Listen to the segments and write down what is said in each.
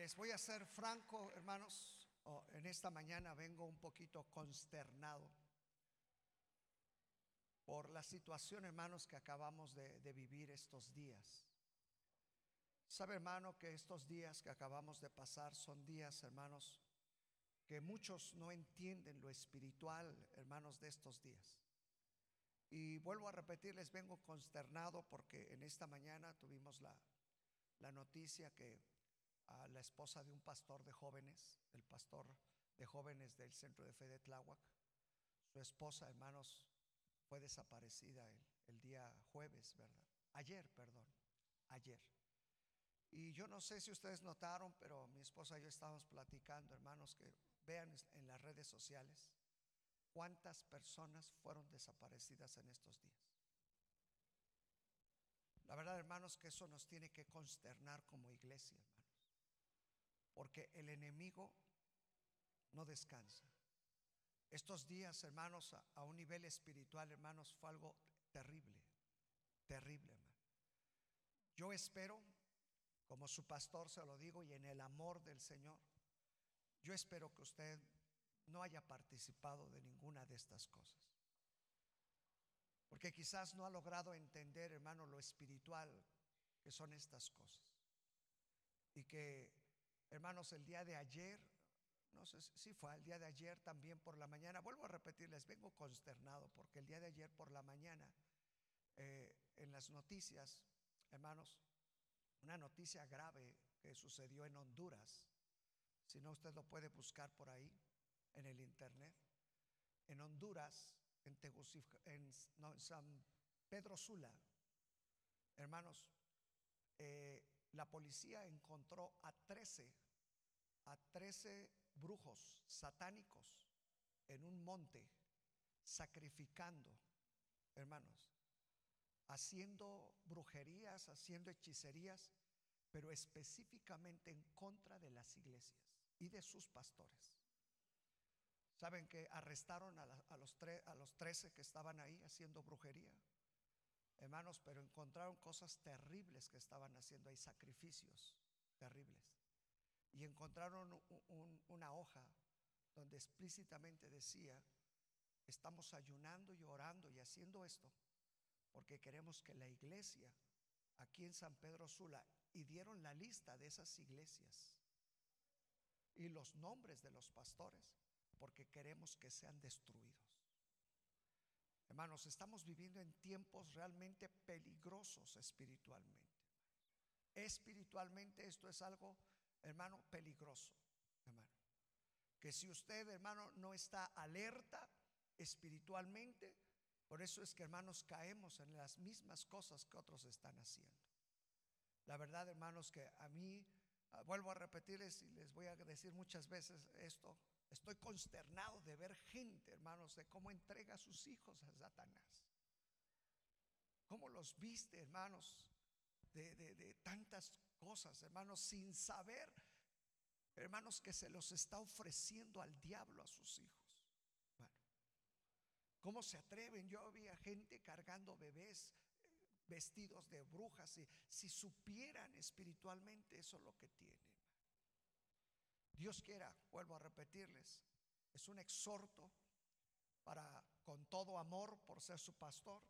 les voy a ser franco, hermanos. En esta mañana vengo un poquito consternado por la situación, hermanos, que acabamos de, vivir estos días. Sabe, hermano, que estos días que acabamos de pasar son días, hermanos, que muchos no entienden lo espiritual, hermanos, de estos días. Y vuelvo a repetirles, vengo consternado porque en esta mañana tuvimos la noticia que la esposa de un pastor de jóvenes, el pastor de jóvenes del centro de fe de Tláhuac, su esposa, hermanos, fue desaparecida el, el día jueves, ¿verdad? Ayer, perdón, ayer. Y yo no sé si ustedes notaron, pero mi esposa y yo estábamos platicando, hermanos, que vean en las redes sociales cuántas personas fueron desaparecidas en estos días. La verdad, hermanos, que eso nos tiene que consternar como iglesia. Porque el enemigo no descansa. Estos días, hermanos, a, un nivel espiritual, hermanos, fue algo terrible, terrible, hermano. Yo espero, como su pastor se lo digo, y en el amor del Señor, yo espero que usted no haya participado de ninguna de estas cosas. Porque quizás no ha logrado entender, hermano, lo espiritual que son estas cosas. Y que, hermanos, el día de ayer, no sé si fue el día de ayer también por la mañana, vuelvo a repetirles, vengo consternado porque el día de ayer por la mañana, eh, en las noticias, hermanos, una noticia grave que sucedió en Honduras, si no usted lo puede buscar por ahí en el internet, en Honduras, en, en, no, en San Pedro Sula, hermanos, eh, la policía encontró a 13, a 13 brujos satánicos en un monte, sacrificando, hermanos, haciendo brujerías, haciendo hechicerías, pero específicamente en contra de las iglesias y de sus pastores. Saben que arrestaron a, los, tre, a los 13 que estaban ahí haciendo brujería. Hermanos, pero encontraron cosas terribles que estaban haciendo ahí, sacrificios terribles. Y encontraron un, un, una hoja donde explícitamente decía, estamos ayunando y orando y haciendo esto porque queremos que la iglesia aquí en San Pedro Sula, y dieron la lista de esas iglesias y los nombres de los pastores, porque queremos que sean destruidos. Hermanos, estamos viviendo en tiempos realmente peligrosos espiritualmente. Espiritualmente esto es algo, hermano, peligroso, hermano. Que si usted, hermano, no está alerta espiritualmente, por eso es que, hermanos, caemos en las mismas cosas que otros están haciendo. La verdad, hermanos, que a mí, uh, vuelvo a repetirles y les voy a decir muchas veces esto, Estoy consternado de ver gente, hermanos, de cómo entrega a sus hijos a Satanás. Cómo los viste, hermanos, de, de, tantas cosas, hermanos, sin saber, hermanos, que se los está ofreciendo al diablo a sus hijos. ¿cómo se atreven? Yo había gente cargando bebés eh, vestidos de brujas y si supieran espiritualmente eso es lo que tienen. Dios quiera, vuelvo a repetirles, es un exhorto para, con todo amor por ser su pastor,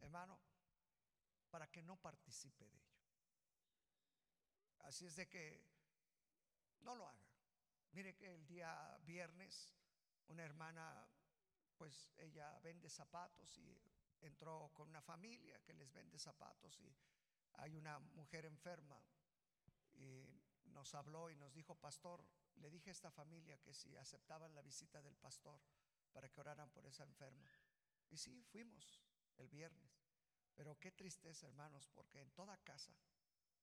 hermano, para que no participe de ello. Así es de que no lo haga. Mire que el día viernes una hermana, pues ella vende zapatos y entró con una familia que les vende zapatos y hay una mujer enferma y nos habló y nos dijo, pastor, le dije a esta familia que si aceptaban la visita del pastor para que oraran por esa enferma. Y sí, fuimos el viernes. Pero qué tristeza, hermanos, porque en toda casa,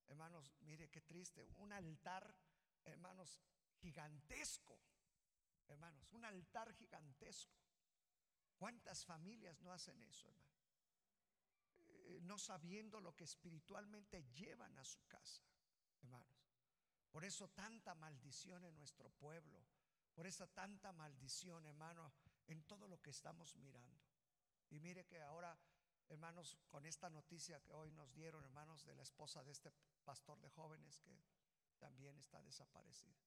hermanos, mire qué triste, un altar, hermanos, gigantesco, hermanos, un altar gigantesco. ¿Cuántas familias no hacen eso, hermano? Eh, no sabiendo lo que espiritualmente llevan a su casa, hermanos. Por eso tanta maldición en nuestro pueblo. Por esa tanta maldición, hermano, en todo lo que estamos mirando. Y mire que ahora, hermanos, con esta noticia que hoy nos dieron, hermanos, de la esposa de este pastor de jóvenes que también está desaparecida.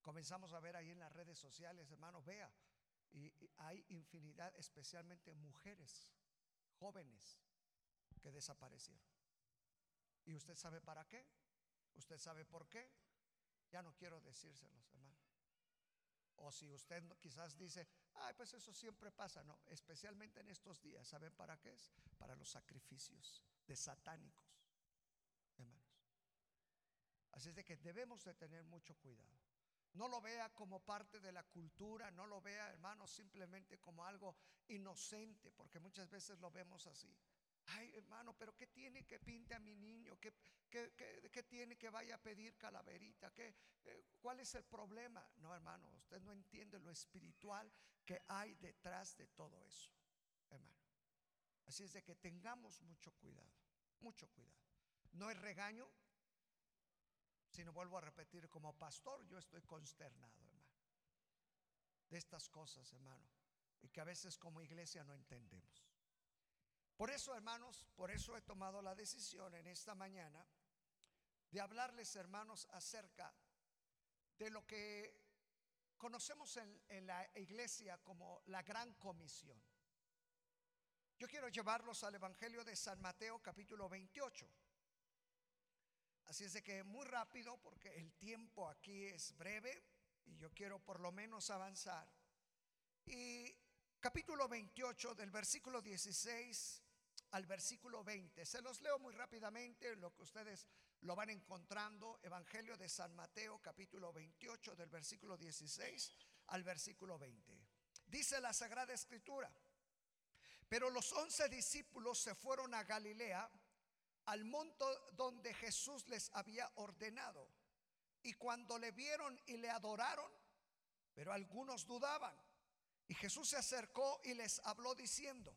Comenzamos a ver ahí en las redes sociales, hermano, vea, y, hay infinidad, especialmente mujeres, jóvenes, que desaparecieron. ¿Y usted sabe para qué? ¿Usted sabe por qué? Ya no quiero decírselos, hermano. O si usted quizás dice, ay, pues eso siempre pasa. No, especialmente en estos días. ¿Saben para qué es? Para los sacrificios de satánicos, hermanos. Así es de que debemos de tener mucho cuidado. No lo vea como parte de la cultura, no lo vea, hermanos, simplemente como algo inocente, porque muchas veces lo vemos así. Ay, hermano, pero ¿qué tiene que pinte a mi niño? ¿Qué, qué, tiene que vaya a pedir calaverita? ¿Qué, eh, ¿Cuál es el problema? No, hermano, usted no entiende lo espiritual que hay detrás de todo eso, hermano. Así es de que tengamos mucho cuidado, mucho cuidado. No es regaño, sino vuelvo a repetir, como pastor yo estoy consternado, hermano, de estas cosas, hermano, y que a veces como iglesia no entendemos. Por eso, hermanos, por eso he tomado la decisión en esta mañana de hablarles, hermanos, acerca de lo que conocemos en, la iglesia como la gran comisión. Yo quiero llevarlos al Evangelio de San Mateo capítulo 28. Así es de que muy rápido, porque el tiempo aquí es breve y yo quiero por lo menos avanzar. Y capítulo 28 del versículo 16 al versículo 20. Se los leo muy rápidamente, lo que ustedes lo van encontrando. Evangelio de San Mateo, capítulo 28, del versículo 16 al versículo 20. Dice la Sagrada Escritura, pero los once discípulos se fueron a Galilea, al monte donde Jesús les había ordenado. Y cuando le vieron y le adoraron, pero algunos dudaban. Y Jesús se acercó y les habló diciendo,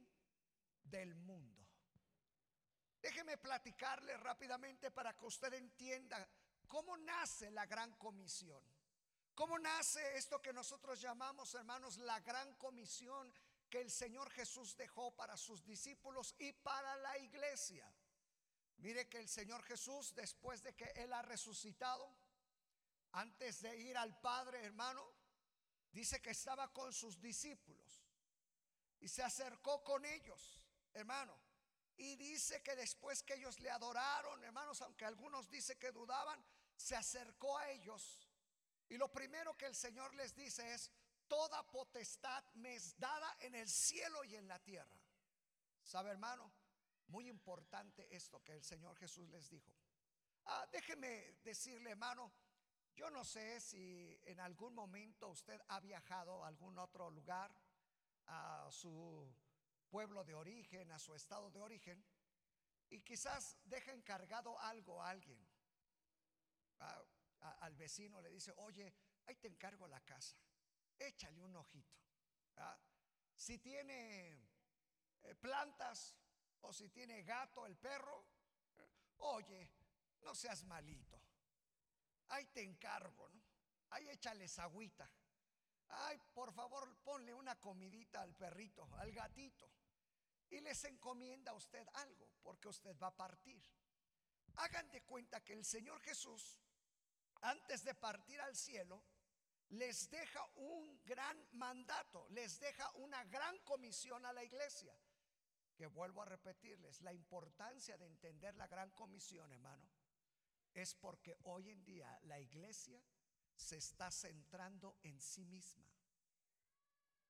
del mundo. Déjeme platicarle rápidamente para que usted entienda cómo nace la gran comisión. ¿Cómo nace esto que nosotros llamamos, hermanos, la gran comisión que el Señor Jesús dejó para sus discípulos y para la iglesia? Mire que el Señor Jesús, después de que Él ha resucitado, antes de ir al Padre, hermano, dice que estaba con sus discípulos y se acercó con ellos hermano. Y dice que después que ellos le adoraron, hermanos, aunque algunos dicen que dudaban, se acercó a ellos. Y lo primero que el Señor les dice es, toda potestad me es dada en el cielo y en la tierra. ¿Sabe, hermano? Muy importante esto que el Señor Jesús les dijo. Ah, déjeme decirle, hermano, yo no sé si en algún momento usted ha viajado a algún otro lugar, a su pueblo de origen, a su estado de origen, y quizás deja encargado algo a alguien. al vecino le dice, oye, ahí te encargo la casa, échale un ojito. Si tiene eh, plantas o si tiene gato el perro, oye, no seas malito, ahí te encargo, ¿no? Ahí échales agüita. Ay, por favor, ponle una comidita al perrito, al gatito y les encomienda a usted algo, porque usted va a partir. Hagan de cuenta que el Señor Jesús, antes de partir al cielo, les deja un gran mandato, les deja una gran comisión a la iglesia. Que vuelvo a repetirles, la importancia de entender la gran comisión, hermano, es porque hoy en día la iglesia se está centrando en sí misma.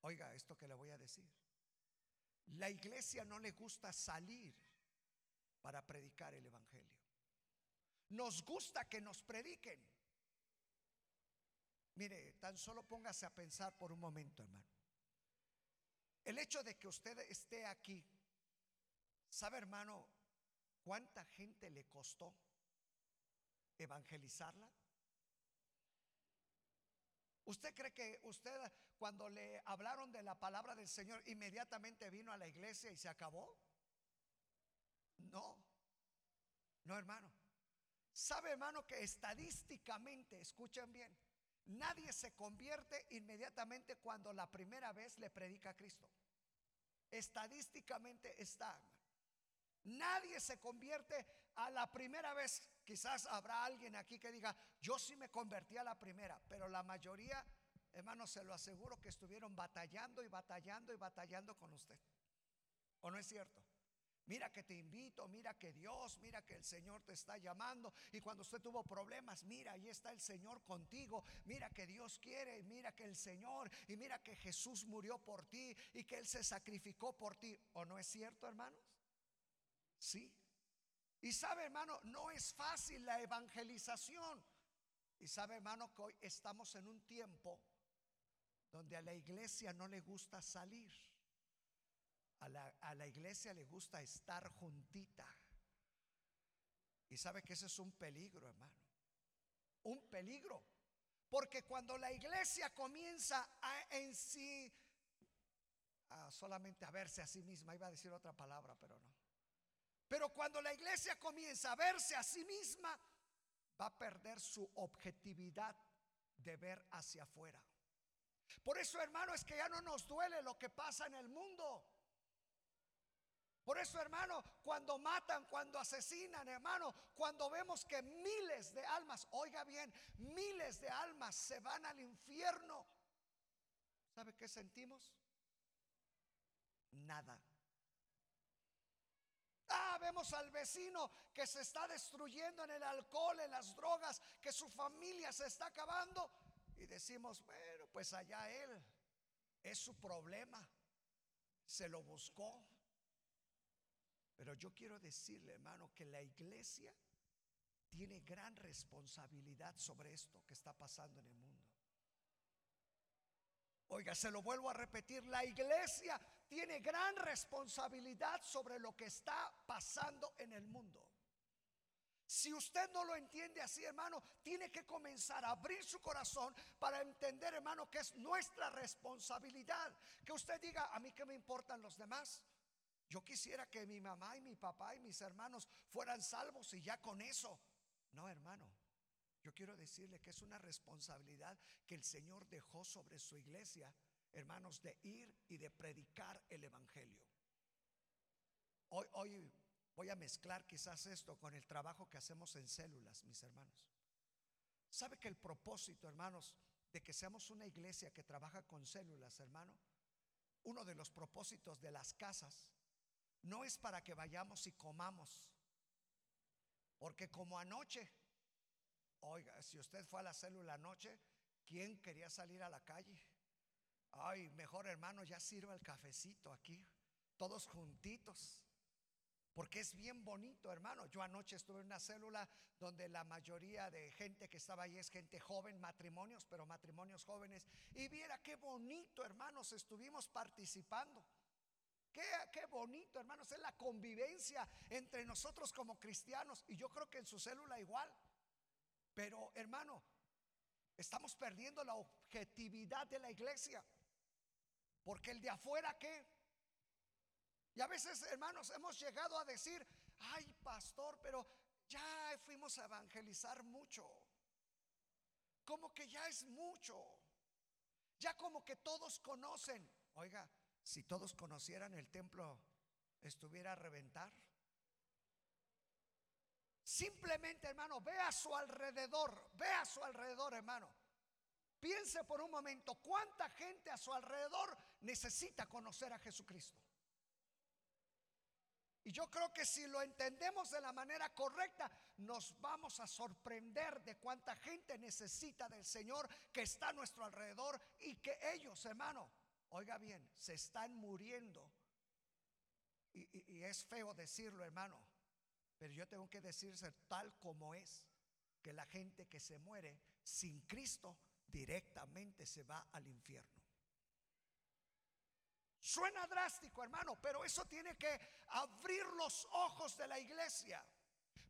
Oiga esto que le voy a decir. La iglesia no le gusta salir para predicar el Evangelio. Nos gusta que nos prediquen. Mire, tan solo póngase a pensar por un momento, hermano. El hecho de que usted esté aquí, ¿sabe, hermano, cuánta gente le costó evangelizarla? ¿Usted cree que usted cuando le hablaron de la palabra del Señor inmediatamente vino a la iglesia y se acabó? No, no hermano. ¿Sabe hermano que estadísticamente, escuchen bien, nadie se convierte inmediatamente cuando la primera vez le predica a Cristo? Estadísticamente está, Nadie se convierte a la primera vez. Quizás habrá alguien aquí que diga, yo sí me convertí a la primera, pero la mayoría, hermano, se lo aseguro que estuvieron batallando y batallando y batallando con usted. ¿O no es cierto? Mira que te invito, mira que Dios, mira que el Señor te está llamando. Y cuando usted tuvo problemas, mira, ahí está el Señor contigo. Mira que Dios quiere, mira que el Señor, y mira que Jesús murió por ti y que Él se sacrificó por ti. ¿O no es cierto, hermanos? Sí. Y sabe, hermano, no es fácil la evangelización. Y sabe, hermano, que hoy estamos en un tiempo donde a la iglesia no le gusta salir. A la, iglesia le gusta estar juntita. Y sabe que ese es un peligro, hermano. Un peligro. Porque cuando la iglesia comienza a en sí, a solamente a verse a sí misma, iba a decir otra palabra, pero no. Pero cuando la iglesia comienza a verse a sí misma, va a perder su objetividad de ver hacia afuera. Por eso, hermano, es que ya no nos duele lo que pasa en el mundo. Por eso, hermano, cuando matan, cuando asesinan, hermano, cuando vemos que miles de almas, oiga bien, miles de almas se van al infierno, ¿sabe qué sentimos? Nada. Ah, vemos al vecino que se está destruyendo en el alcohol, en las drogas, que su familia se está acabando. Y decimos, bueno, pues allá él, es su problema, se lo buscó. Pero yo quiero decirle, hermano, que la iglesia tiene gran responsabilidad sobre esto que está pasando en el mundo. Oiga, se lo vuelvo a repetir, la iglesia tiene gran responsabilidad sobre lo que está pasando en el mundo. Si usted no lo entiende así, hermano, tiene que comenzar a abrir su corazón para entender, hermano, que es nuestra responsabilidad. Que usted diga, a mí que me importan los demás. Yo quisiera que mi mamá y mi papá y mis hermanos fueran salvos y ya con eso. No, hermano. Yo quiero decirle que es una responsabilidad que el Señor dejó sobre su iglesia, hermanos, de ir y de predicar el Evangelio. Hoy, voy a mezclar quizás esto con el trabajo que hacemos en células, mis hermanos. ¿Sabe que el propósito, hermanos, de que seamos una iglesia que trabaja con células, hermano? Uno de los propósitos de las casas no es para que vayamos y comamos. Porque como anoche, oiga, si usted fue a la célula anoche, ¿quién quería salir a la calle? Ay, mejor hermano, ya sirva el cafecito aquí, todos juntitos. Porque es bien bonito, hermano. Yo anoche estuve en una célula donde la mayoría de gente que estaba ahí es gente joven, matrimonios, pero matrimonios jóvenes. Y viera qué bonito, hermanos, estuvimos participando. Qué, bonito, hermanos, es la convivencia entre nosotros como cristianos. Y yo creo que en su célula igual. Pero, hermano, estamos perdiendo la objetividad de la iglesia. Porque el de afuera, ¿qué? Y a veces, hermanos, hemos llegado a decir, ay, pastor, pero ya fuimos a evangelizar mucho. Como que ya es mucho. Ya como que todos conocen. Oiga, si todos conocieran el templo, estuviera a reventar. Simplemente, hermano, ve a su alrededor, ve a su alrededor, hermano. Piense por un momento cuánta gente a su alrededor necesita conocer a Jesucristo. Y yo creo que si lo entendemos de la manera correcta, nos vamos a sorprender de cuánta gente necesita del Señor que está a nuestro alrededor y que ellos, hermano, Oiga bien, se están muriendo. Y, es feo decirlo, hermano, pero yo tengo que decirse tal como es, que la gente que se muere sin Cristo directamente se va al infierno. Suena drástico, hermano, pero eso tiene que abrir los ojos de la iglesia.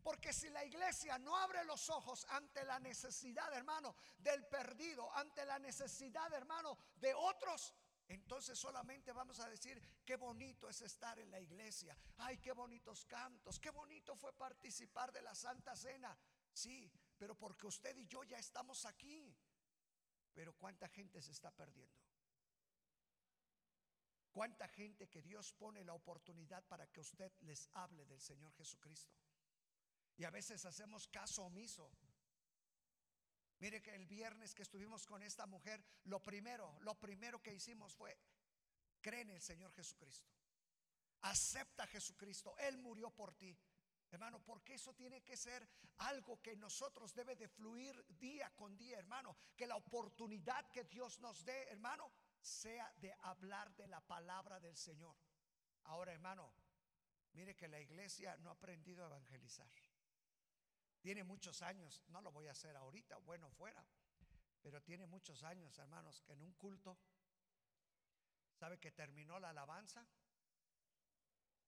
Porque si la iglesia no abre los ojos ante la necesidad, hermano, del perdido, ante la necesidad, hermano, de otros, entonces solamente vamos a decir, qué bonito es estar en la iglesia. Ay, qué bonitos cantos, qué bonito fue participar de la Santa Cena. Sí, pero porque usted y yo ya estamos aquí. Pero ¿cuánta gente se está perdiendo? ¿Cuánta gente que Dios pone la oportunidad para que usted les hable del Señor Jesucristo? Y a veces hacemos caso omiso. Mire que el viernes que estuvimos con esta mujer, lo primero, lo primero que hicimos fue, cree en el Señor Jesucristo. Acepta a Jesucristo. Él murió por ti. Hermano, porque eso tiene que ser algo que nosotros debe de fluir día con día, hermano. Que la oportunidad que Dios nos dé, hermano, sea de hablar de la palabra del Señor. Ahora, hermano, mire que la iglesia no ha aprendido a evangelizar. Tiene muchos años, no lo voy a hacer ahorita, bueno fuera, pero tiene muchos años, hermanos, que en un culto, ¿sabe que terminó la alabanza?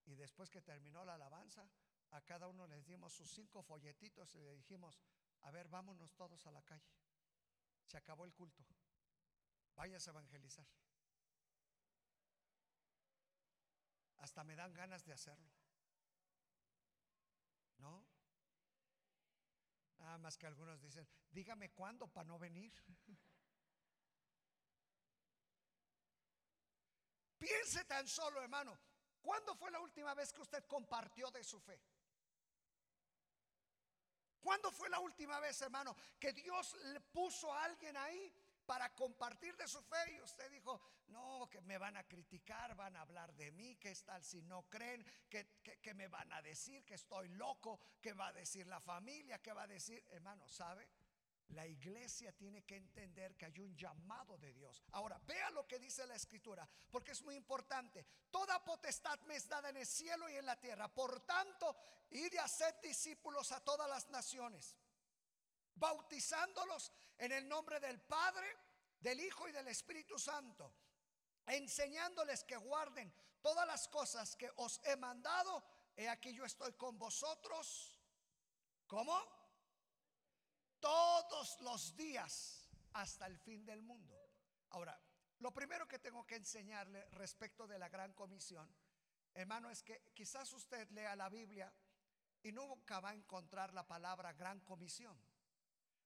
Y después que terminó la alabanza, a cada uno les dimos sus cinco folletitos y le dijimos, a ver, vámonos todos a la calle. Se acabó el culto. Vayas a evangelizar. Hasta me dan ganas de hacerlo. ¿No? Nada más que algunos dicen, dígame cuándo para no venir. Piense tan solo, hermano, ¿cuándo fue la última vez que usted compartió de su fe? ¿Cuándo fue la última vez, hermano, que Dios le puso a alguien ahí para compartir de su fe y usted dijo, no, que me van a criticar, van a hablar de mí, que es tal si no creen, que, que, me van a decir que estoy loco, que va a decir la familia, que va a decir, hermano, ¿sabe? La iglesia tiene que entender que hay un llamado de Dios. Ahora, vea lo que dice la escritura, porque es muy importante. Toda potestad me es dada en el cielo y en la tierra. Por tanto, id a ser discípulos a todas las naciones bautizándolos en el nombre del Padre, del Hijo y del Espíritu Santo, enseñándoles que guarden todas las cosas que os he mandado. He aquí yo estoy con vosotros. ¿Cómo? Todos los días hasta el fin del mundo. Ahora, lo primero que tengo que enseñarle respecto de la gran comisión, hermano, es que quizás usted lea la Biblia y nunca va a encontrar la palabra gran comisión.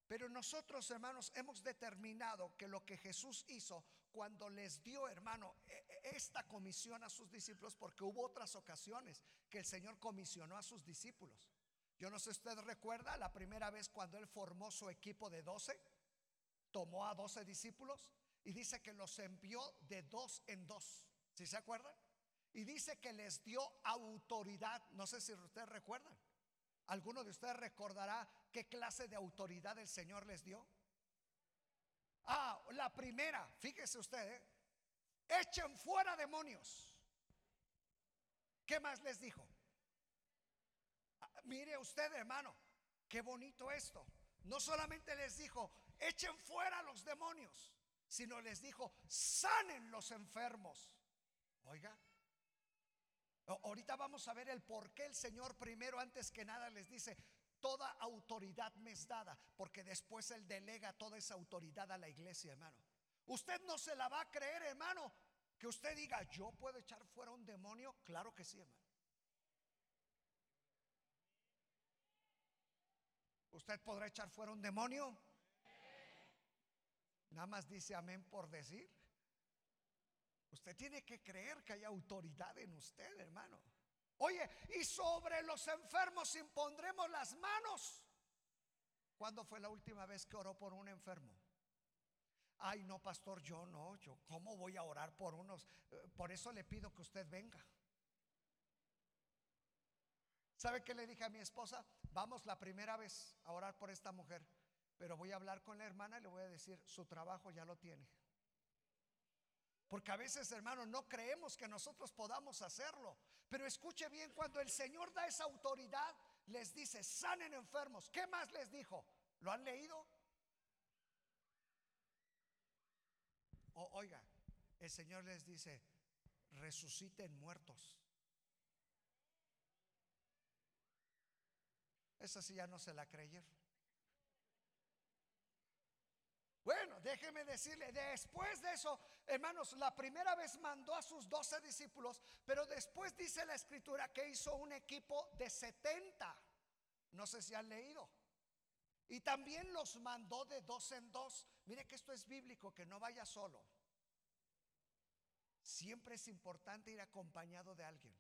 Pero nosotros, hermanos, hemos determinado que lo que Jesús hizo cuando les dio, hermano, e, e, esta comisión a sus discípulos, porque hubo otras ocasiones que el Señor comisionó a sus discípulos. Yo no sé si usted recuerda la primera vez cuando Él formó su equipo de doce, tomó a doce discípulos y dice que los envió de dos en dos. ¿Sí se acuerdan? Y dice que les dio autoridad. No sé si ustedes recuerdan. ¿Alguno de ustedes recordará qué clase de autoridad el Señor les dio? Ah, la primera, fíjese usted, ¿eh? echen fuera demonios. ¿Qué más les dijo? Ah, mire usted, hermano, qué bonito esto. No solamente les dijo, echen fuera los demonios, sino les dijo, sanen los enfermos. Oiga, Ahorita vamos a ver el por qué el Señor primero, antes que nada, les dice, toda autoridad me es dada, porque después Él delega toda esa autoridad a la iglesia, hermano. Usted no se la va a creer, hermano, que usted diga, yo puedo echar fuera un demonio. Claro que sí, hermano. ¿Usted podrá echar fuera un demonio? Nada más dice amén por decir. Usted tiene que creer que hay autoridad en usted, hermano. Oye, y sobre los enfermos impondremos las manos. ¿Cuándo fue la última vez que oró por un enfermo? Ay, no, pastor, yo no, yo, ¿cómo voy a orar por unos? Eh, por eso le pido que usted venga. ¿Sabe qué le dije a mi esposa? Vamos la primera vez a orar por esta mujer, pero voy a hablar con la hermana y le voy a decir, su trabajo ya lo tiene. Porque a veces, hermanos, no creemos que nosotros podamos hacerlo. Pero escuche bien, cuando el Señor da esa autoridad, les dice, sanen enfermos. ¿Qué más les dijo? ¿Lo han leído? oiga, el Señor les dice, resuciten muertos. Esa sí ya no se la creyeron. Bueno, déjeme decirle, después de eso, hermanos, la primera vez mandó a sus doce discípulos, pero después dice la escritura que hizo un equipo de 70. No sé si han leído. Y también los mandó de dos en dos. Mire que esto es bíblico, que no vaya solo. Siempre es importante ir acompañado de alguien.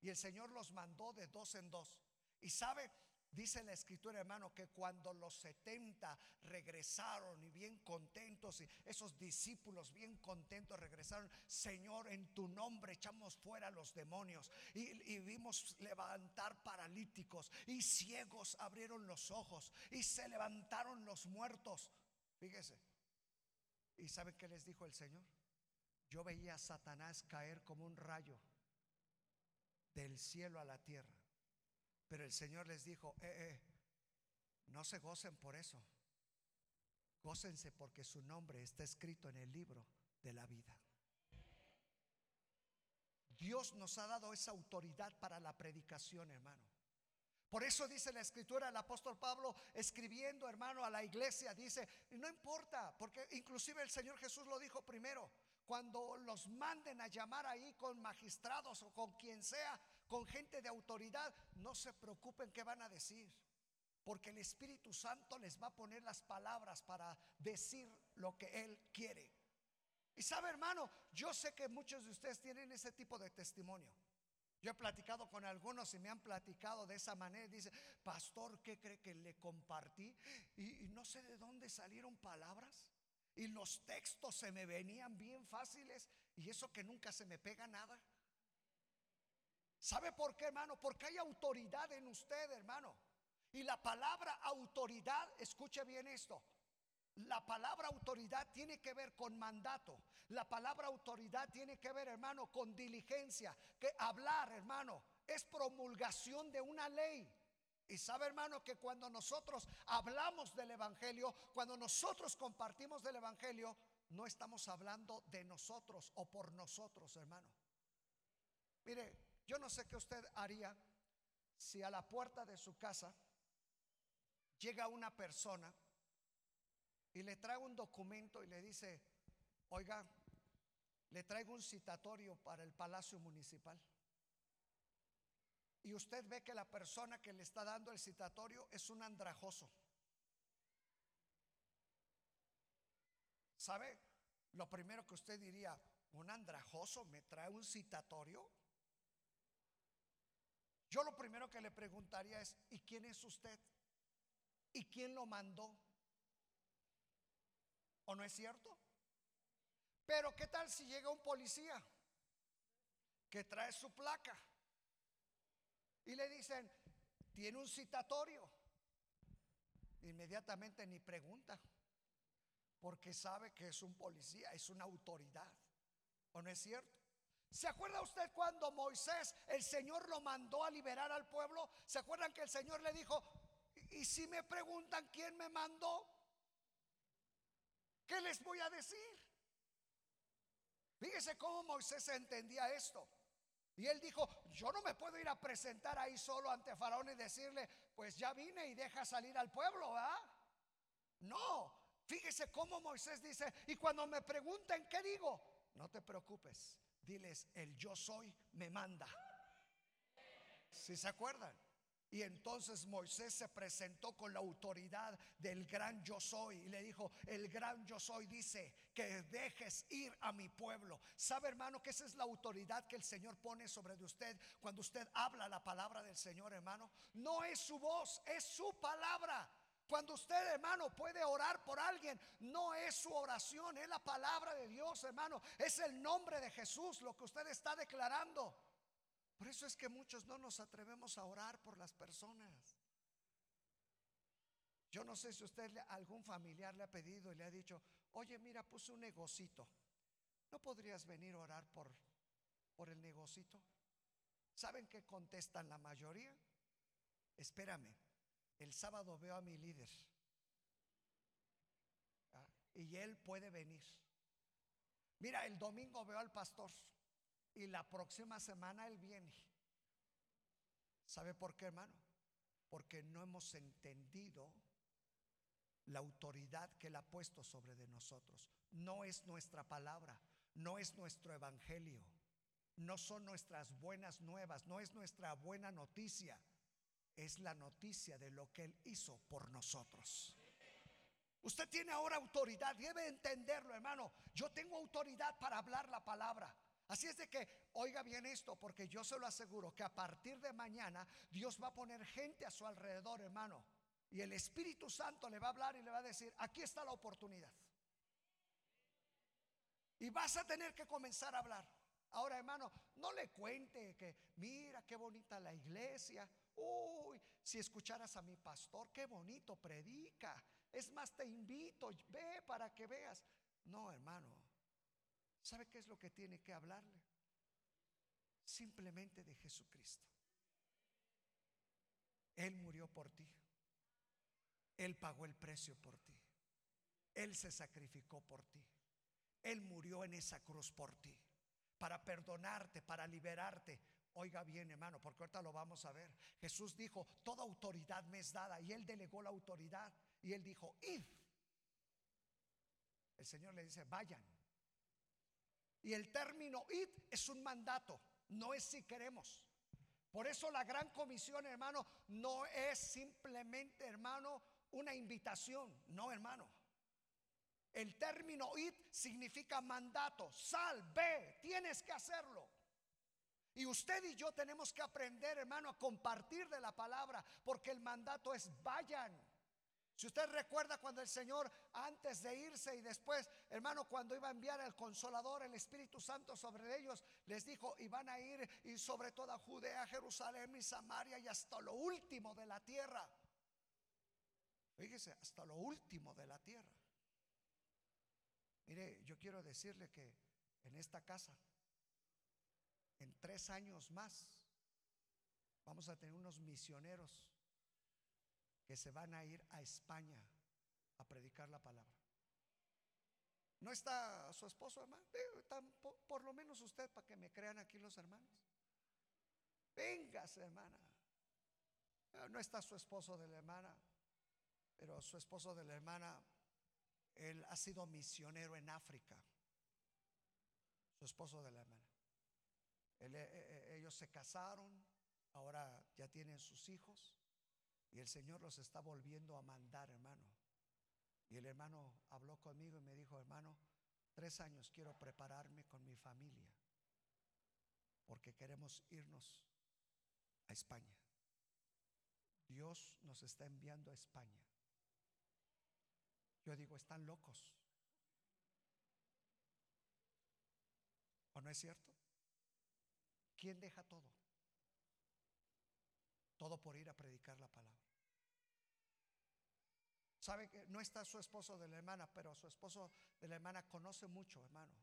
Y el Señor los mandó de dos en dos. Y sabe, Dice la escritura, hermano, que cuando los 70 regresaron y bien contentos, y esos discípulos bien contentos regresaron, Señor, en tu nombre echamos fuera los demonios. Y, y, vimos levantar paralíticos y ciegos abrieron los ojos y se levantaron los muertos. Fíjese. ¿Y saben qué les dijo el Señor? Yo veía a Satanás caer como un rayo del cielo a la tierra. Pero el Señor les dijo, eh, eh, no se gocen por eso. Gócense porque su nombre está escrito en el libro de la vida. Dios nos ha dado esa autoridad para la predicación, hermano. Por eso dice la escritura, el apóstol Pablo escribiendo, hermano, a la iglesia, dice, no importa, porque inclusive el Señor Jesús lo dijo primero, cuando los manden a llamar ahí con magistrados o con quien sea, con gente de autoridad, no se preocupen qué van a decir, porque el Espíritu Santo les va a poner las palabras para decir lo que Él quiere. Y sabe, hermano, yo sé que muchos de ustedes tienen ese tipo de testimonio. Yo he platicado con algunos y me han platicado de esa manera. Dice, pastor, ¿qué cree que le compartí? Y, y, no sé de dónde salieron palabras. Y los textos se me venían bien fáciles. Y eso que nunca se me pega nada. ¿Sabe por qué, hermano? Porque hay autoridad en usted, hermano. Y la palabra autoridad, escuche bien esto. La palabra autoridad tiene que ver con mandato. La palabra autoridad tiene que ver, hermano, con diligencia. Que hablar, hermano, es promulgación de una ley. Y sabe, hermano, que cuando nosotros hablamos del Evangelio, cuando nosotros compartimos del Evangelio, no estamos hablando de nosotros o por nosotros, hermano. Mire, yo no sé qué usted haría si a la puerta de su casa llega una persona y le trae un documento y le dice, oiga, le traigo un citatorio para el Palacio Municipal. Y usted ve que la persona que le está dando el citatorio es un andrajoso. ¿Sabe? Lo primero que usted diría, ¿un andrajoso me trae un citatorio? Yo lo primero que le preguntaría es, ¿y quién es usted? ¿Y quién lo mandó? ¿O no es cierto? Pero ¿qué tal si llega un policía que trae su placa y le dicen, tiene un citatorio? Inmediatamente ni pregunta, porque sabe que es un policía, es una autoridad. ¿O no es cierto? ¿Se acuerda usted cuando Moisés, el Señor lo mandó a liberar al pueblo? ¿Se acuerdan que el Señor le dijo, y si me preguntan quién me mandó, ¿qué les voy a decir? Fíjese cómo Moisés entendía esto. Y él dijo, yo no me puedo ir a presentar ahí solo ante Faraón y decirle, pues ya vine y deja salir al pueblo, ¿ah? No, fíjese cómo Moisés dice, y cuando me pregunten qué digo, no te preocupes, Diles, el yo soy me manda. Si se acuerdan? Y entonces Moisés se presentó con la autoridad del gran yo soy y le dijo, el gran yo soy dice que dejes ir a mi pueblo. ¿Sabe hermano que esa es la autoridad que el Señor pone sobre usted cuando usted habla la palabra del Señor hermano? No es su voz, es su palabra. Cuando usted, hermano, puede orar por alguien, no es su oración, es la palabra de Dios, hermano. Es el nombre de Jesús lo que usted está declarando. Por eso es que muchos no nos atrevemos a orar por las personas. Yo no sé si usted, algún familiar le ha pedido y le ha dicho, oye, mira, puse un negocito. ¿No podrías venir a orar por, por el negocito? ¿Saben qué contestan la mayoría? Espérame, el sábado veo a mi líder ¿ah? y él puede venir. Mira, el domingo veo al pastor y la próxima semana él viene. ¿Sabe por qué, hermano? porque no hemos entendido la autoridad que Él ha puesto sobre de nosotros. No es nuestra palabra, no es nuestro evangelio, no son nuestras buenas nuevas, no es nuestra buena noticia, es la noticia de lo que Él hizo por nosotros. Usted tiene ahora autoridad, debe entenderlo, hermano. Yo tengo autoridad para hablar la palabra. Así es de que oiga bien esto, porque yo se lo aseguro que a partir de mañana Dios va a poner gente a su alrededor, hermano. Y el Espíritu Santo le va a hablar y le va a decir, aquí está la oportunidad. Y vas a tener que comenzar a hablar. Ahora, hermano, no le cuente que mira qué bonita la iglesia. Uy, si escucharas a mi pastor, qué bonito predica. Es más, te invito, ve para que veas. No, hermano. ¿Sabe qué es lo que tiene que hablarle? Simplemente de Jesucristo. Él murió por ti. Él pagó el precio por ti. Él se sacrificó por ti. Él murió en esa cruz por ti. Para perdonarte, para liberarte. Oiga bien, hermano, porque ahorita lo vamos a ver. Jesús dijo, toda autoridad me es dada. Y él delegó la autoridad. Y él dijo, id. El Señor le dice, vayan. Y el término id es un mandato, no es si queremos. Por eso la gran comisión, hermano, no es simplemente, hermano, una invitación, no, hermano. El término id significa mandato, sal, ve, tienes que hacerlo. Y usted y yo tenemos que aprender, hermano, a compartir de la palabra, porque el mandato es vayan. Si usted recuerda cuando el Señor, antes de irse y después, hermano, cuando iba a enviar el consolador, el Espíritu Santo sobre ellos, les dijo, y van a ir y sobre toda Judea, Jerusalén y Samaria y hasta lo último de la tierra. Fíjese, hasta lo último de la tierra. Mire, yo quiero decirle que en esta casa, en tres años más, vamos a tener unos misioneros que se van a ir a España a predicar la palabra. ¿No está su esposo, hermano? Por lo menos usted, para que me crean aquí los hermanos. Véngase, hermana. No está su esposo de la hermana, pero su esposo de la hermana, él ha sido misionero en África. Su esposo de la hermana. Eh, eh, ellos se casaron, ahora ya tienen sus hijos. Y el Señor los está volviendo a mandar, hermano. Y el hermano habló conmigo y me dijo, hermano, tres años quiero prepararme con mi familia porque queremos irnos a España. Dios nos está enviando a España. Yo digo, están locos. ¿O no es cierto? ¿Quién deja todo? Todo por ir a predicar la palabra. Sabe que no está su esposo de la hermana, pero su esposo de la hermana conoce mucho, hermano,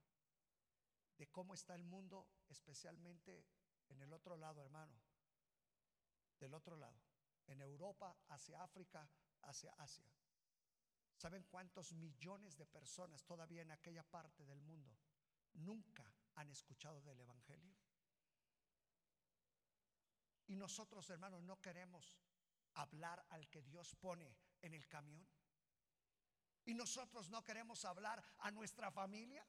de cómo está el mundo, especialmente en el otro lado, hermano. Del otro lado, en Europa, hacia África, hacia Asia. ¿Saben cuántos millones de personas todavía en aquella parte del mundo nunca han escuchado del Evangelio? Y nosotros, hermanos, no queremos hablar al que Dios pone en el camión. Y nosotros no queremos hablar a nuestra familia.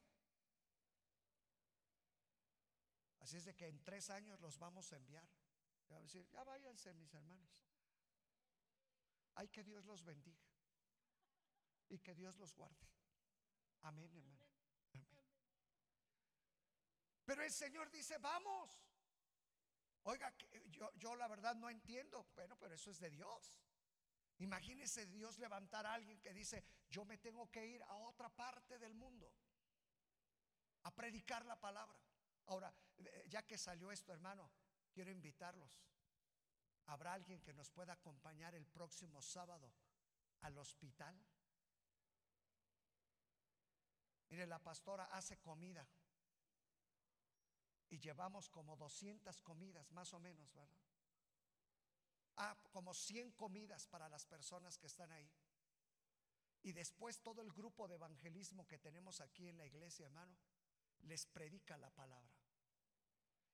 Así es de que en tres años los vamos a enviar. a decir, ya váyanse mis hermanos. Hay que Dios los bendiga. Y que Dios los guarde. Amén, hermano. Pero el Señor dice, vamos. Oiga, yo, yo la verdad no entiendo, bueno, pero eso es de Dios. Imagínese Dios levantar a alguien que dice, yo me tengo que ir a otra parte del mundo a predicar la palabra. Ahora, eh, ya que salió esto, hermano, quiero invitarlos. ¿Habrá alguien que nos pueda acompañar el próximo sábado al hospital? Mire, la pastora hace comida y llevamos como 200 comidas, más o menos, ¿verdad? Ah, como 100 comidas para las personas que están ahí. Y después todo el grupo de evangelismo que tenemos aquí en la iglesia, hermano, les predica la palabra.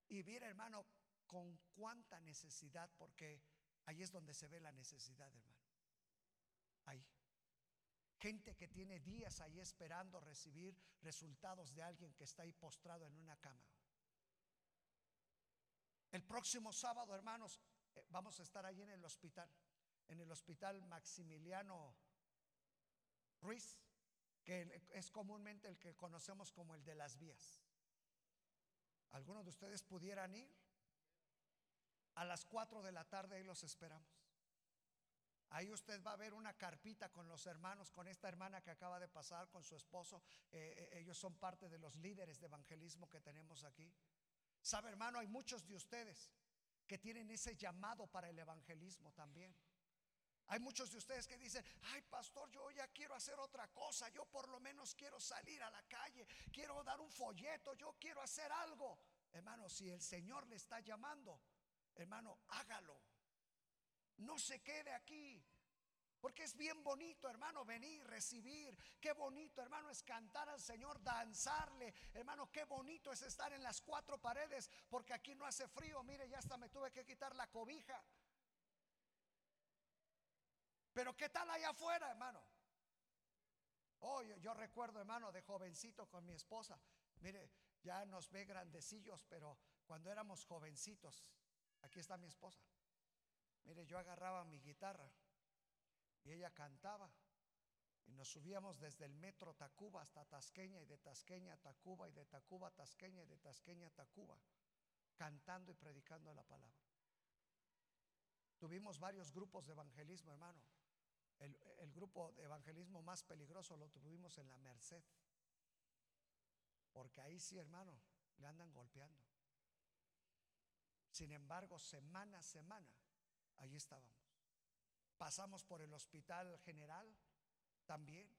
Y mira, hermano, con cuánta necesidad, porque Ahí es donde se ve la necesidad, hermano. Ahí. Gente que tiene días ahí esperando recibir resultados de alguien que está ahí postrado en una cama. El próximo sábado, hermanos, eh, vamos a estar ahí en el hospital, en el hospital Maximiliano Ruiz, que es comúnmente el que conocemos como el de las vías. ¿Algunos de ustedes pudieran ir? A las 4 de la tarde ahí los esperamos. Ahí usted va a ver una carpita con los hermanos, con esta hermana que acaba de pasar, con su esposo. Eh, eh, ellos son parte de los líderes de evangelismo que tenemos aquí. Sabe, hermano, hay muchos de ustedes que tienen ese llamado para el evangelismo también. Hay muchos de ustedes que dicen, ay pastor, yo ya quiero hacer otra cosa, yo por lo menos quiero salir a la calle, quiero dar un folleto, yo quiero hacer algo. Hermano, si el Señor le está llamando, hermano, hágalo. No se quede aquí. Porque es bien bonito, hermano, venir, recibir. Qué bonito, hermano, es cantar al Señor, danzarle. Hermano, qué bonito es estar en las cuatro paredes. Porque aquí no hace frío. Mire, ya hasta me tuve que quitar la cobija. Pero ¿qué tal allá afuera, hermano? Oh, yo, recuerdo, hermano, de jovencito con mi esposa. Mire, ya nos ve grandecillos, pero cuando éramos jovencitos, aquí está mi esposa. Mire, yo agarraba mi guitarra y ella cantaba. Y nos subíamos desde el metro Tacuba hasta Tasqueña y de Tasqueña a Tacuba y de Tacuba a Tasqueña y de Tasqueña a Tacuba, cantando y predicando la palabra. Tuvimos varios grupos de evangelismo, hermano. El, grupo de evangelismo más peligroso lo tuvimos en la Merced. Porque ahí sí, hermano, le andan golpeando. Sin embargo, semana a semana, ahí estábamos. Pasamos por el Hospital General también,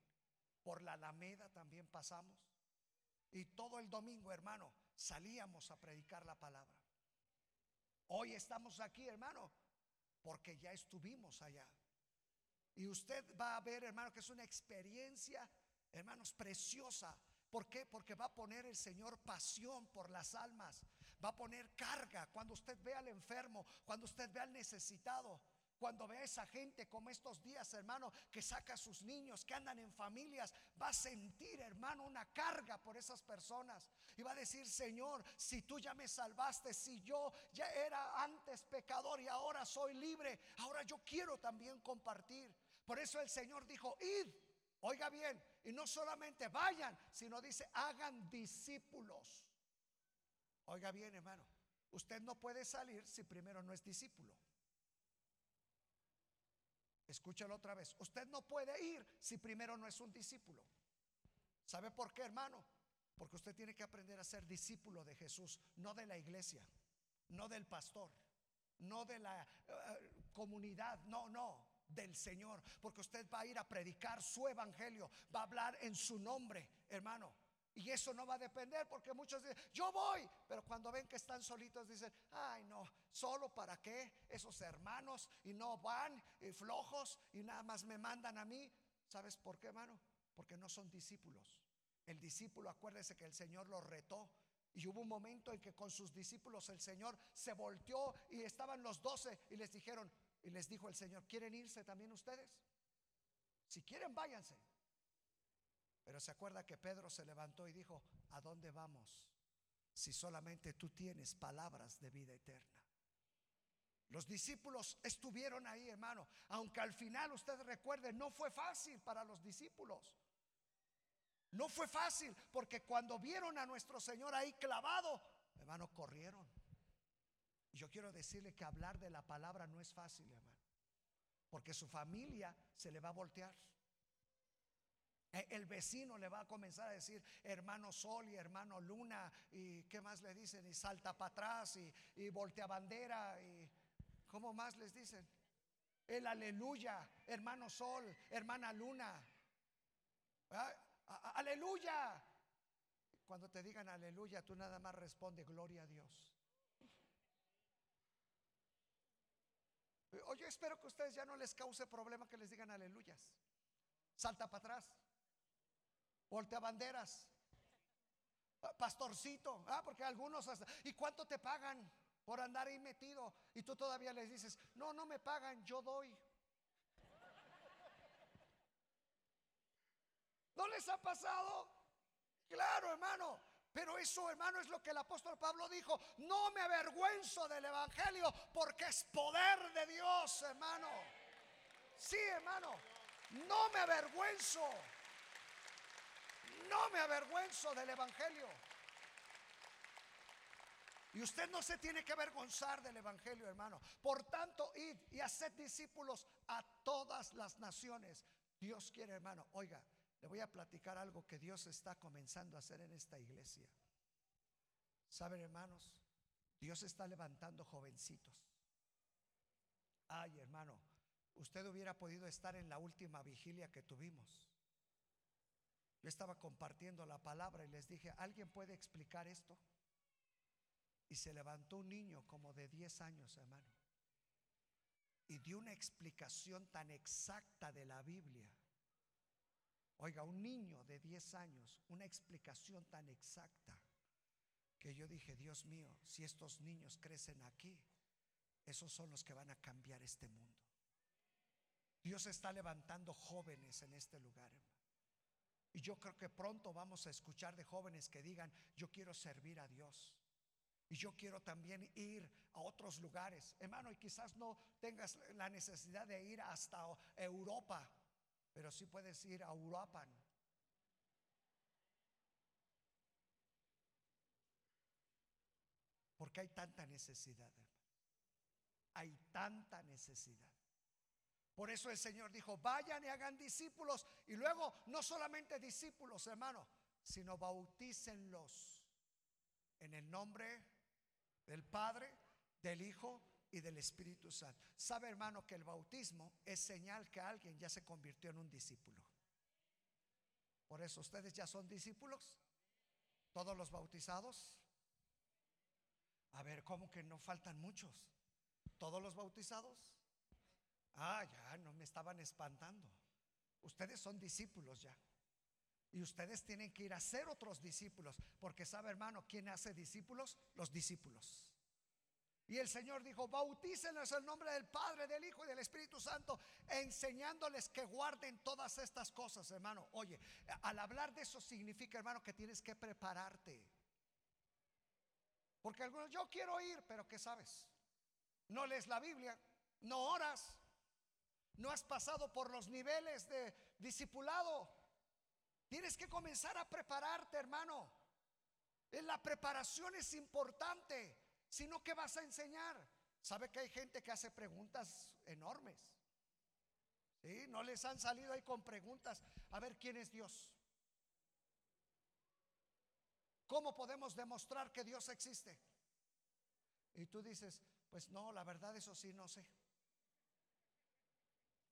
por la Alameda también pasamos. Y todo el domingo, hermano, salíamos a predicar la palabra. Hoy estamos aquí, hermano, porque ya estuvimos allá. Y usted va a ver, hermano, que es una experiencia, hermanos, preciosa. ¿Por qué? Porque va a poner el Señor pasión por las almas. Va a poner carga cuando usted ve al enfermo, cuando usted ve al necesitado. Cuando ve a esa gente como estos días, hermano, que saca a sus niños, que andan en familias, va a sentir, hermano, una carga por esas personas. Y va a decir, Señor, si tú ya me salvaste, si yo ya era antes pecador y ahora soy libre, ahora yo quiero también compartir. Por eso el Señor dijo, id, oiga bien, y no solamente vayan, sino dice, hagan discípulos. Oiga bien, hermano, usted no puede salir si primero no es discípulo. Escúchalo otra vez. Usted no puede ir si primero no es un discípulo. ¿Sabe por qué, hermano? Porque usted tiene que aprender a ser discípulo de Jesús, no de la iglesia, no del pastor, no de la eh, comunidad, no, no, del Señor, porque usted va a ir a predicar su evangelio, va a hablar en su nombre, hermano. Y eso no va a depender porque muchos dicen, yo voy, pero cuando ven que están solitos dicen, ay no, solo para qué esos hermanos y no van y flojos y nada más me mandan a mí. ¿Sabes por qué, hermano? Porque no son discípulos. El discípulo, acuérdese que el Señor los retó. Y hubo un momento en que con sus discípulos el Señor se volteó y estaban los doce y les dijeron, y les dijo el Señor, ¿quieren irse también ustedes? Si quieren, váyanse. Pero se acuerda que Pedro se levantó y dijo, ¿a dónde vamos si solamente tú tienes palabras de vida eterna? Los discípulos estuvieron ahí, hermano, aunque al final usted recuerde, no fue fácil para los discípulos. No fue fácil porque cuando vieron a nuestro Señor ahí clavado, hermano, corrieron. Yo quiero decirle que hablar de la palabra no es fácil, hermano, porque su familia se le va a voltear. E, el vecino le va a comenzar a decir hermano sol y hermano luna y qué más le dicen y salta para atrás y, voltea bandera y cómo más les dicen el aleluya hermano sol hermana luna. Aleluya. Cuando te digan aleluya tú nada más responde gloria a Dios Oye, espero que ustedes ya no les cause problema que les digan aleluyas. Salta para atrás. Voltea banderas. Pastorcito. Ah, porque algunos ¿Y cuánto te pagan? por andar ahí metido y tú todavía les dices, no, no me pagan, yo doy. ¿No les ha pasado? Claro, hermano. Pero eso, hermano, es lo que el apóstol Pablo dijo. No me avergüenzo del Evangelio porque es poder de Dios, hermano. Sí, hermano. No me avergüenzo. No me avergüenzo del Evangelio. Y usted no se tiene que avergonzar del Evangelio, hermano. Por tanto, id y haced discípulos a todas las naciones. Dios quiere, hermano. Oiga, le voy a platicar algo que Dios está comenzando a hacer en esta iglesia. ¿Saben, hermanos? Dios está levantando jovencitos. Ay, hermano, usted hubiera podido estar en la última vigilia que tuvimos. Yo estaba compartiendo la palabra y les dije, ¿alguien puede explicar esto? Y se levantó un niño como de 10 años, hermano. Y dio una explicación tan exacta de la Biblia. Oiga, un niño de 10 años, una explicación tan exacta que yo dije, Dios mío, si estos niños crecen aquí, esos son los que van a cambiar este mundo. Dios está levantando jóvenes en este lugar. Y yo creo que pronto vamos a escuchar de jóvenes que digan, yo quiero servir a Dios. Y yo quiero también ir a otros lugares. Hermano, y quizás no tengas la necesidad de ir hasta Europa, pero sí puedes ir a Uruapan. Porque hay tanta necesidad, Hay tanta necesidad. Por eso el Señor dijo, vayan y hagan discípulos. Y luego, no solamente discípulos, hermano, sino bautícenlos en el nombre del Padre, del Hijo y del Espíritu Santo. Sabe, hermano, que el bautismo es señal que alguien ya se convirtió en un discípulo. Por eso, ¿ustedes ya son discípulos? ¿Todos los bautizados? A ver, ¿cómo que no faltan muchos? ¿Todos los bautizados? Ah, ya, no me estaban espantando. Ustedes son discípulos ya. Y ustedes tienen que ir a ser otros discípulos. Porque sabe, hermano, ¿quién hace discípulos? Los discípulos. Y el Señor dijo, bautícenles el nombre del Padre, del Hijo y del Espíritu Santo, enseñándoles que guarden todas estas cosas, hermano. Oye, al hablar de eso significa, hermano, que tienes que prepararte. Porque algunos, yo quiero ir, pero ¿qué sabes? No lees la Biblia, no oras, no has pasado por los niveles de discipulado. Tienes que comenzar a prepararte, hermano. La preparación es importante, sino que vas a enseñar. ¿Sabe que hay gente que hace preguntas enormes? ¿Sí? No les han salido ahí con preguntas. A ver, ¿quién es Dios? ¿Cómo podemos demostrar que Dios existe? Y tú dices, pues no, la verdad eso sí no sé.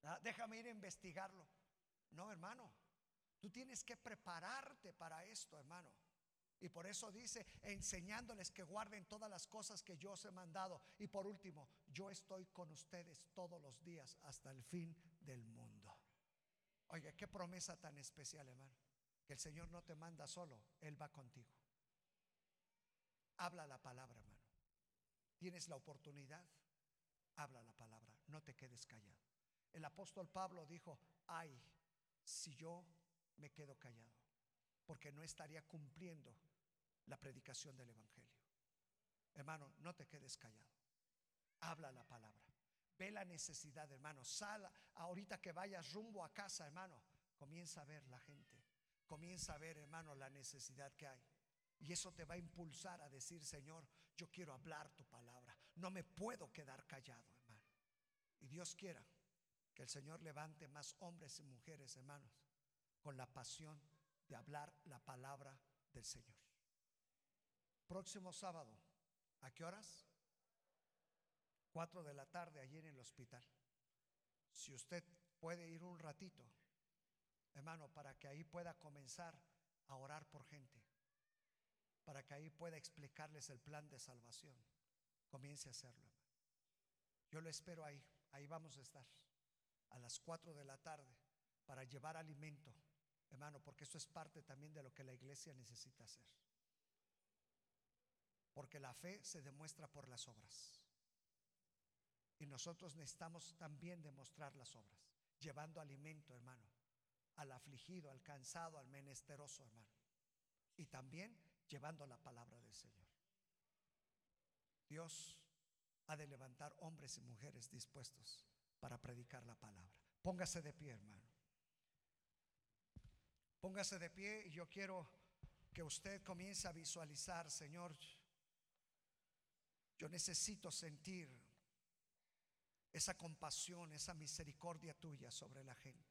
Ah, déjame ir a investigarlo. No, hermano. Tú tienes que prepararte para esto, hermano. Y por eso dice, enseñándoles que guarden todas las cosas que yo os he mandado. Y por último, yo estoy con ustedes todos los días hasta el fin del mundo. Oye, qué promesa tan especial, hermano. Que el Señor no te manda solo, Él va contigo. Habla la palabra, hermano. Tienes la oportunidad, habla la palabra, no te quedes callado. El apóstol Pablo dijo, ay, si yo me quedo callado, porque no estaría cumpliendo la predicación del Evangelio. Hermano, no te quedes callado. Habla la palabra. Ve la necesidad, hermano. Sal ahorita que vayas rumbo a casa, hermano. Comienza a ver la gente. Comienza a ver, hermano, la necesidad que hay. Y eso te va a impulsar a decir, Señor, yo quiero hablar tu palabra. No me puedo quedar callado, hermano. Y Dios quiera que el Señor levante más hombres y mujeres, hermanos, con la pasión de hablar la palabra del Señor. Próximo sábado, ¿a qué horas? Cuatro de la tarde allí en el hospital. Si usted puede ir un ratito, hermano, para que ahí pueda comenzar a orar por gente, para que ahí pueda explicarles el plan de salvación, comience a hacerlo. Yo lo espero ahí, ahí vamos a estar a las 4 de la tarde para llevar alimento, hermano, porque eso es parte también de lo que la iglesia necesita hacer. Porque la fe se demuestra por las obras. Y nosotros necesitamos también demostrar las obras, llevando alimento, hermano, al afligido, al cansado, al menesteroso, hermano. Y también llevando la palabra del Señor. Dios ha de levantar hombres y mujeres dispuestos para predicar la palabra. Póngase de pie, hermano. Póngase de pie y yo quiero que usted comience a visualizar, Señor, yo necesito sentir esa compasión, esa misericordia tuya sobre la gente.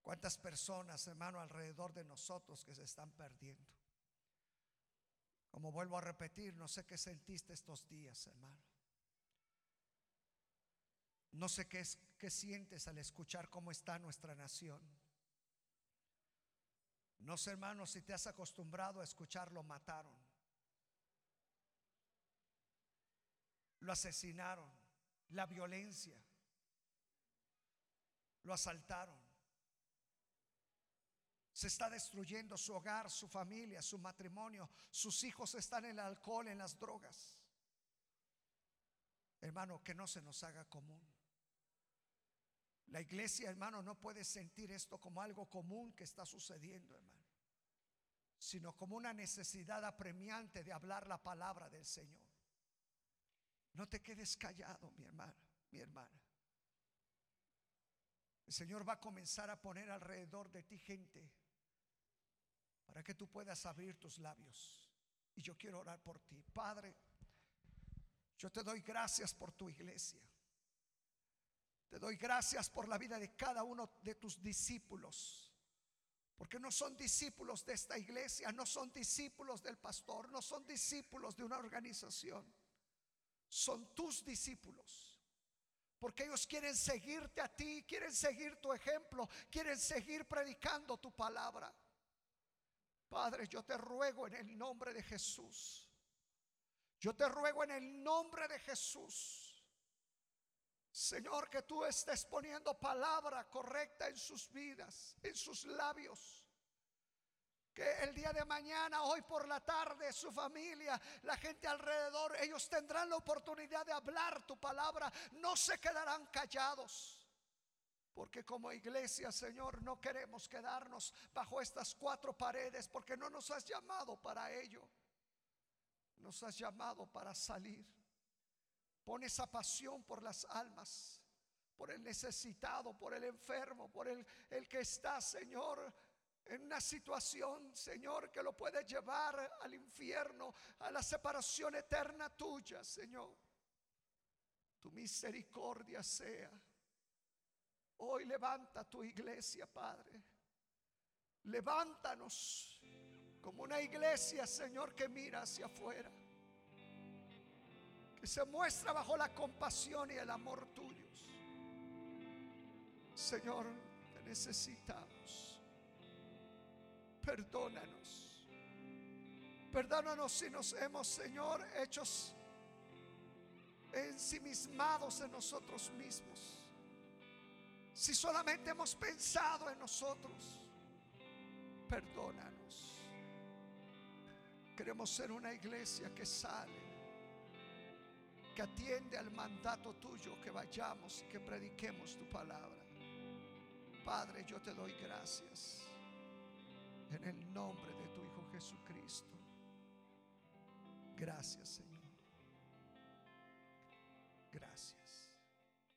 ¿Cuántas personas, hermano, alrededor de nosotros que se están perdiendo? Como vuelvo a repetir, no sé qué sentiste estos días, hermano. No sé qué, es, qué sientes al escuchar cómo está nuestra nación. No sé, hermano, si te has acostumbrado a escuchar lo mataron. Lo asesinaron, la violencia. Lo asaltaron. Se está destruyendo su hogar, su familia, su matrimonio. Sus hijos están en el alcohol, en las drogas. Hermano, que no se nos haga común. La iglesia, hermano, no puede sentir esto como algo común que está sucediendo, hermano, sino como una necesidad apremiante de hablar la palabra del Señor. No te quedes callado, mi hermano, mi hermana. El Señor va a comenzar a poner alrededor de ti gente para que tú puedas abrir tus labios. Y yo quiero orar por ti. Padre, yo te doy gracias por tu iglesia. Te doy gracias por la vida de cada uno de tus discípulos. Porque no son discípulos de esta iglesia, no son discípulos del pastor, no son discípulos de una organización. Son tus discípulos. Porque ellos quieren seguirte a ti, quieren seguir tu ejemplo, quieren seguir predicando tu palabra. Padre, yo te ruego en el nombre de Jesús. Yo te ruego en el nombre de Jesús. Señor, que tú estés poniendo palabra correcta en sus vidas, en sus labios. Que el día de mañana, hoy por la tarde, su familia, la gente alrededor, ellos tendrán la oportunidad de hablar tu palabra. No se quedarán callados. Porque como iglesia, Señor, no queremos quedarnos bajo estas cuatro paredes porque no nos has llamado para ello. Nos has llamado para salir. Pon esa pasión por las almas, por el necesitado, por el enfermo, por el, el que está, Señor, en una situación, Señor, que lo puede llevar al infierno, a la separación eterna tuya, Señor. Tu misericordia sea Hoy levanta tu iglesia, Padre. Levántanos como una iglesia, Señor, que mira hacia afuera. Que se muestra bajo la compasión y el amor tuyos. Señor, te necesitamos. Perdónanos. Perdónanos si nos hemos, Señor, hechos ensimismados en nosotros mismos si solamente hemos pensado en nosotros, perdónanos. Queremos ser una iglesia que sale, que atiende al mandato tuyo, que vayamos que prediquemos tu palabra. Padre, yo te doy gracias en el nombre de tu Hijo Jesucristo. Gracias, Señor.